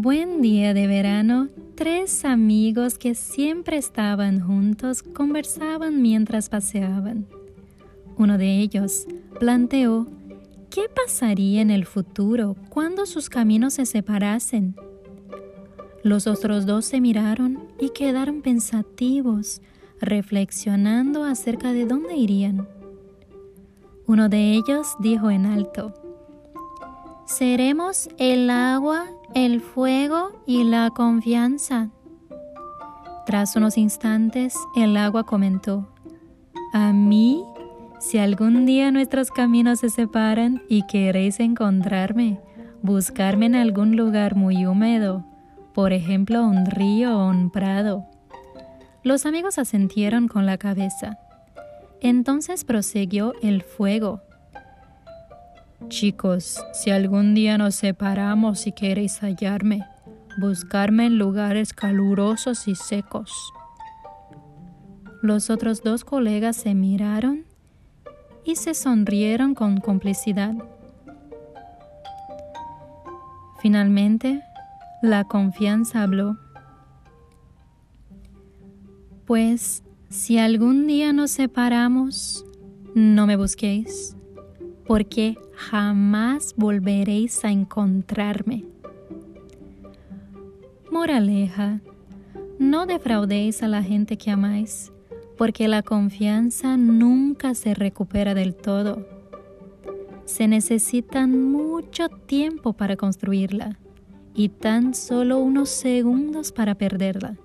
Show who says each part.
Speaker 1: Buen día de verano, tres amigos que siempre estaban juntos conversaban mientras paseaban. Uno de ellos planteó qué pasaría en el futuro cuando sus caminos se separasen. Los otros dos se miraron y quedaron pensativos, reflexionando acerca de dónde irían. Uno de ellos dijo en alto, Seremos el agua, el fuego y la confianza. Tras unos instantes, el agua comentó, A mí, si algún día nuestros caminos se separan y queréis encontrarme, buscarme en algún lugar muy húmedo, por ejemplo un río o un prado. Los amigos asentieron con la cabeza. Entonces prosiguió el fuego Chicos, si algún día nos separamos y queréis hallarme, buscarme en lugares calurosos y secos. Los otros dos colegas se miraron y se sonrieron con complicidad. Finalmente, la confianza habló. Pues si algún día nos separamos, no me busquéis porque jamás volveréis a encontrarme. Moraleja, no defraudéis a la gente que amáis, porque la confianza nunca se recupera del todo. Se necesitan mucho tiempo para construirla y tan solo unos segundos para perderla.